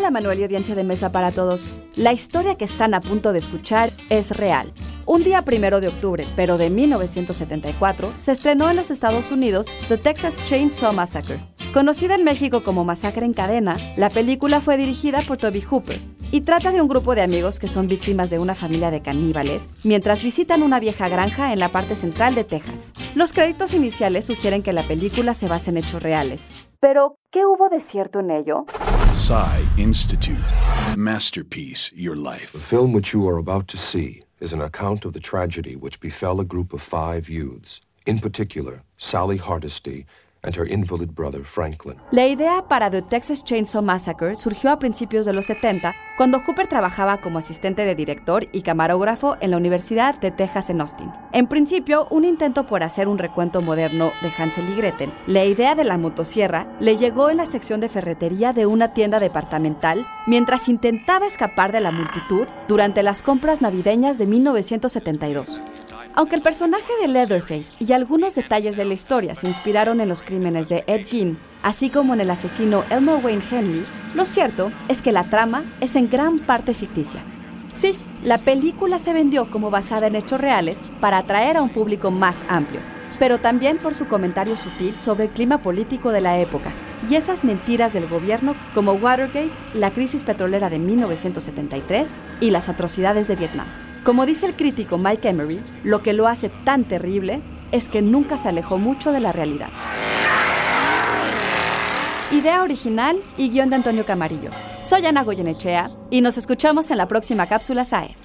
Hola Manuel y audiencia de Mesa para Todos. La historia que están a punto de escuchar es real. Un día primero de octubre, pero de 1974, se estrenó en los Estados Unidos The Texas Chainsaw Massacre. Conocida en México como Masacre en Cadena, la película fue dirigida por Toby Hooper y trata de un grupo de amigos que son víctimas de una familia de caníbales mientras visitan una vieja granja en la parte central de Texas. Los créditos iniciales sugieren que la película se basa en hechos reales. Pero, ¿qué hubo de cierto en ello? Institute. Masterpiece, Your Life. The film which you are about to see is an account of the tragedy which befell a group of five youths, in particular, Sally Hardesty and her invalid brother Franklin. La idea para The Texas Chainsaw Massacre surgió a principios de los 70, cuando Hooper trabajaba como asistente de director y camarógrafo en la Universidad de Texas en Austin. En principio, un intento por hacer un recuento moderno de Hansel y Gretel, la idea de la motosierra le llegó en la sección de ferretería de una tienda departamental mientras intentaba escapar de la multitud durante las compras navideñas de 1972. Aunque el personaje de Leatherface y algunos detalles de la historia se inspiraron en los crímenes de Ed Gein, así como en el asesino Elmer Wayne Henley, lo cierto es que la trama es en gran parte ficticia. Sí, la película se vendió como basada en hechos reales para atraer a un público más amplio, pero también por su comentario sutil sobre el clima político de la época y esas mentiras del gobierno como Watergate, la crisis petrolera de 1973 y las atrocidades de Vietnam. Como dice el crítico Mike Emery, lo que lo hace tan terrible es que nunca se alejó mucho de la realidad. Idea original y guion de Antonio Camarillo. Soy Ana Goyenechea y nos escuchamos en la próxima cápsula SAE.